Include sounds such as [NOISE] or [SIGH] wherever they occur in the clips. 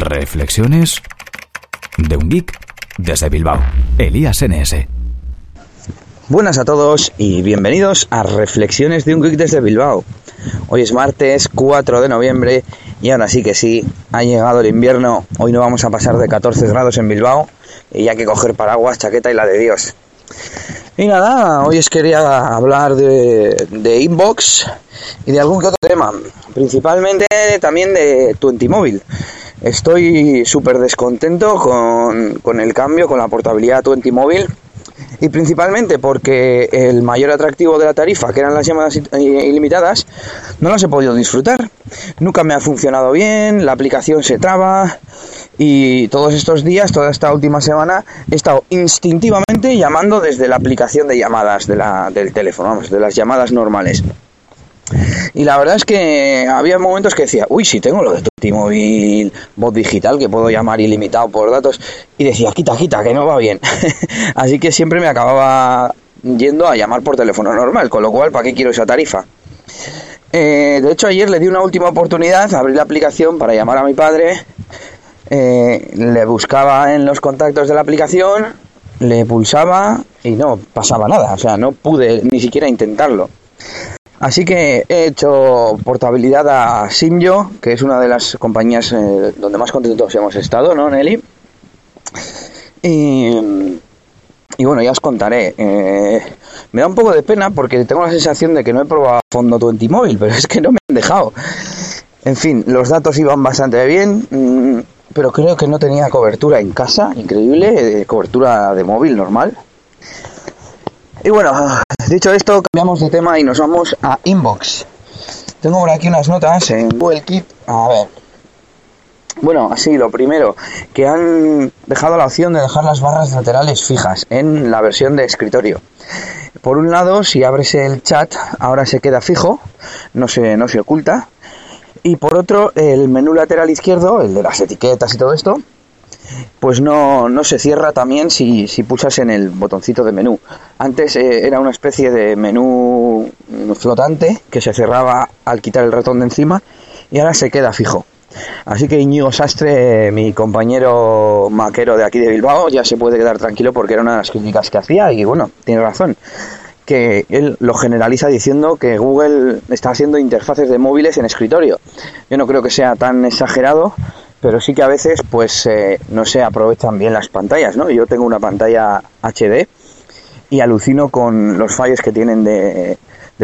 Reflexiones de un geek desde Bilbao, Elías NS. Buenas a todos y bienvenidos a Reflexiones de un geek desde Bilbao. Hoy es martes 4 de noviembre y ahora sí que sí, ha llegado el invierno. Hoy no vamos a pasar de 14 grados en Bilbao y hay que coger paraguas, chaqueta y la de Dios. Y nada, hoy os quería hablar de, inbox y de algún que otro tema, principalmente también de Twenty Estoy súper descontento con, con, el cambio, con la portabilidad Twenty Móvil y principalmente porque el mayor atractivo de la tarifa, que eran las llamadas ilimitadas, no las he podido disfrutar. Nunca me ha funcionado bien, la aplicación se traba, y todos estos días, toda esta última semana, he estado instintivamente llamando desde la aplicación de llamadas de la, del teléfono, vamos, de las llamadas normales. Y la verdad es que había momentos que decía, uy, si tengo lo de tu móvil voz digital, que puedo llamar ilimitado por datos, y decía, quita, quita, que no va bien. [LAUGHS] Así que siempre me acababa yendo a llamar por teléfono normal, con lo cual, ¿para qué quiero esa tarifa? Eh, de hecho, ayer le di una última oportunidad, abrí la aplicación para llamar a mi padre eh, le buscaba en los contactos de la aplicación, le pulsaba y no pasaba nada, o sea, no pude ni siquiera intentarlo. Así que he hecho portabilidad a Simyo, que es una de las compañías eh, donde más contentos hemos estado, ¿no, Nelly? Y, bueno, ya os contaré. Eh, me da un poco de pena porque tengo la sensación de que no he probado fondo tu móvil, [LAUGHS] pero es que no me han dejado. En fin, los datos iban bastante bien. Mm, pero creo que no tenía cobertura en casa, increíble, eh, cobertura de móvil normal. Y bueno, dicho esto, cambiamos de tema y nos vamos a Inbox. Tengo por aquí unas notas en Google Keep. A ver. Bueno, así, lo primero, que han dejado la opción de dejar las barras laterales fijas en la versión de escritorio. Por un lado, si abres el chat, ahora se queda fijo, no se, no se oculta. Y por otro, el menú lateral izquierdo, el de las etiquetas y todo esto, pues no, no se cierra también si, si, pulsas en el botoncito de menú. Antes eh, era una especie de menú flotante que se cerraba al quitar el ratón de encima y ahora se queda fijo. Así que Íñigo Sastre, mi compañero maquero de aquí de Bilbao, ya se puede quedar tranquilo porque era una de las críticas que hacía y bueno, tiene razón que él lo generaliza diciendo que Google está haciendo interfaces de móviles en escritorio. Yo no creo que sea tan exagerado, pero sí que a veces, pues, eh, no se aprovechan bien las pantallas, ¿no? Yo tengo una pantalla HD y alucino con los fallos que tienen de,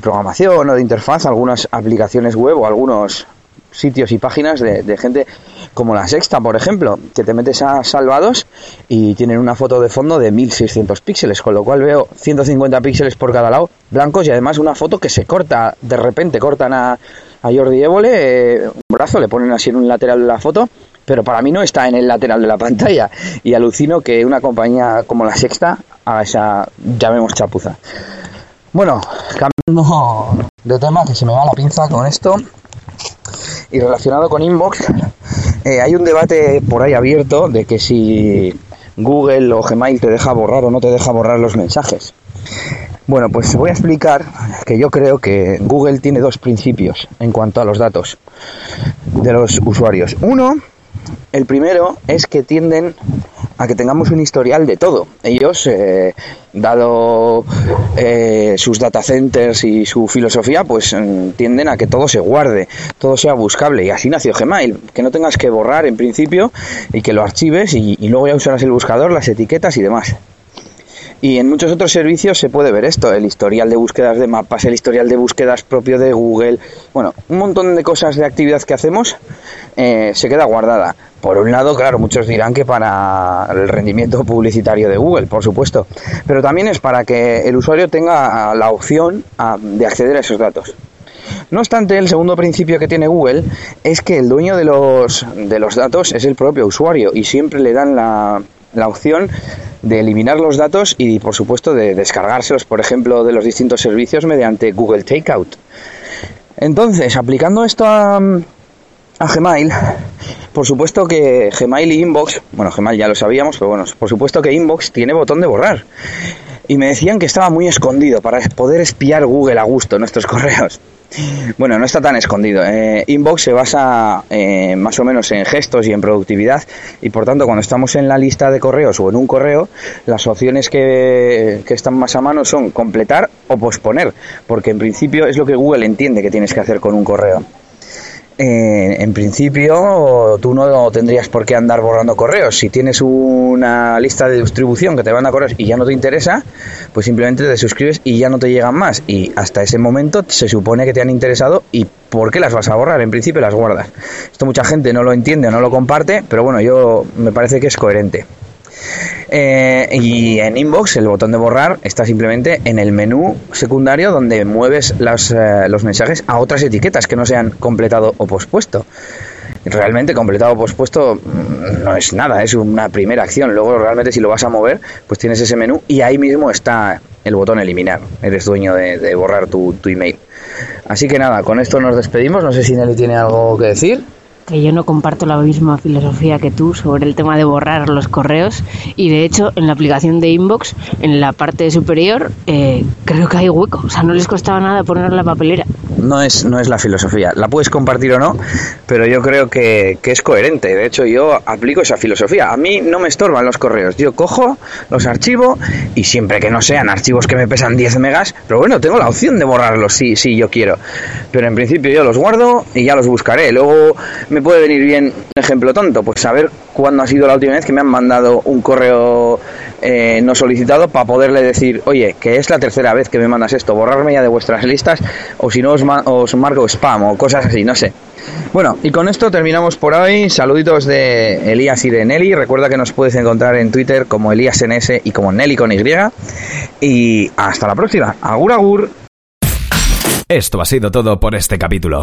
programación o de interfaz algunas aplicaciones web o algunos sitios y páginas de, gente como la Sexta, por ejemplo, que te metes a salvados y tienen una foto de fondo de 1600 píxeles, con lo cual veo 150 píxeles por cada lado blancos y además una foto que se corta, de repente cortan a, a Jordi Évole eh, un brazo, le ponen así en un lateral de la foto, pero para mí no está en el lateral de la pantalla y alucino que una compañía como la Sexta haga esa, llamemos chapuza. Bueno, cambiando de tema, que se me va la pinza con esto. Y relacionado con Inbox, eh, hay un debate por ahí abierto de que si Google o Gmail te deja borrar o no te deja borrar los mensajes. Bueno, pues voy a explicar que yo creo que Google tiene dos principios en cuanto a los datos de los usuarios. Uno el primero es que tienden a que tengamos un historial de todo. Ellos, eh, dado eh, sus data centers y su filosofía, pues mm, tienden a que todo se guarde, todo sea buscable. Y así nació Gmail, que no tengas que borrar en principio y que lo archives y, y luego ya usarás el buscador, las etiquetas y demás. Y en muchos otros servicios se puede ver esto, el historial de búsquedas de mapas, el historial de búsquedas propio de Google, bueno, un montón de cosas de actividad que hacemos eh, se queda guardada. Por un lado, claro, muchos dirán que para el rendimiento publicitario de Google, por supuesto, pero también es para que el usuario tenga la opción de acceder a esos datos. No obstante, el segundo principio que tiene Google es que el dueño de los, de los datos es el propio usuario y siempre le dan la, la opción de eliminar los datos y, por supuesto, de descargárselos, por ejemplo, de los distintos servicios mediante Google Takeout. Entonces, aplicando esto a, a Gmail, por supuesto que Gmail y Inbox, bueno, Gmail ya lo sabíamos, pero bueno, por supuesto que Inbox tiene botón de borrar. Y me decían que estaba muy escondido para poder espiar Google a gusto nuestros [LAUGHS] correos. Bueno, no está tan escondido. Eh, Inbox se basa eh, más o menos en gestos y en productividad y por tanto cuando estamos en la lista de correos o en un correo, las opciones que, que están más a mano son completar o posponer, porque en principio es lo que Google entiende que tienes que hacer con un correo. Eh, en principio tú no tendrías por qué andar borrando correos. Si tienes una lista de distribución que te manda correos y ya no te interesa, pues simplemente te suscribes y ya no te llegan más. Y hasta ese momento se supone que te han interesado y ¿por qué las vas a borrar? En principio las guardas. Esto mucha gente no lo entiende o no lo comparte, pero bueno, yo me parece que es coherente. Eh, y en Inbox el botón de borrar está simplemente en el menú secundario donde mueves eh, los mensajes a otras etiquetas que no sean completado o pospuesto. Realmente completado o pospuesto mm, no es nada, es una primera acción. Luego realmente si lo vas a mover, pues tienes ese menú y ahí mismo está el botón eliminar. Eres dueño de, borrar tu, tu email. Así que nada, con esto nos despedimos. No sé si Nelly tiene algo que decir que yo no comparto la misma filosofía que tú sobre el tema de borrar los correos y de hecho en la aplicación de Inbox, en la parte superior, eh, creo que hay hueco, o sea, no les costaba nada poner la papelera. No es, no es la filosofía, la puedes compartir o no, pero yo creo que, que es coherente, de hecho yo aplico esa filosofía, a mí no me estorban los correos, yo cojo, los archivo y siempre que no sean archivos que me pesan 10 megas, pero bueno, tengo la opción de borrarlos si, si yo quiero, pero en principio yo los guardo y ya los buscaré, luego me puede venir bien un ejemplo tonto, pues saber cuándo ha sido la última vez que me han mandado un correo eh, no solicitado para poderle decir, oye, que es la tercera vez que me mandas esto, borrarme ya de vuestras listas o si no os, os marco spam o cosas así, no sé. Bueno, y con esto terminamos por hoy. Saluditos de Elías y de Nelly. Recuerda que nos puedes encontrar en Twitter como ElíasNS y como Nelly con Y. Y hasta la próxima. Agur, agur. Esto ha sido todo por este capítulo.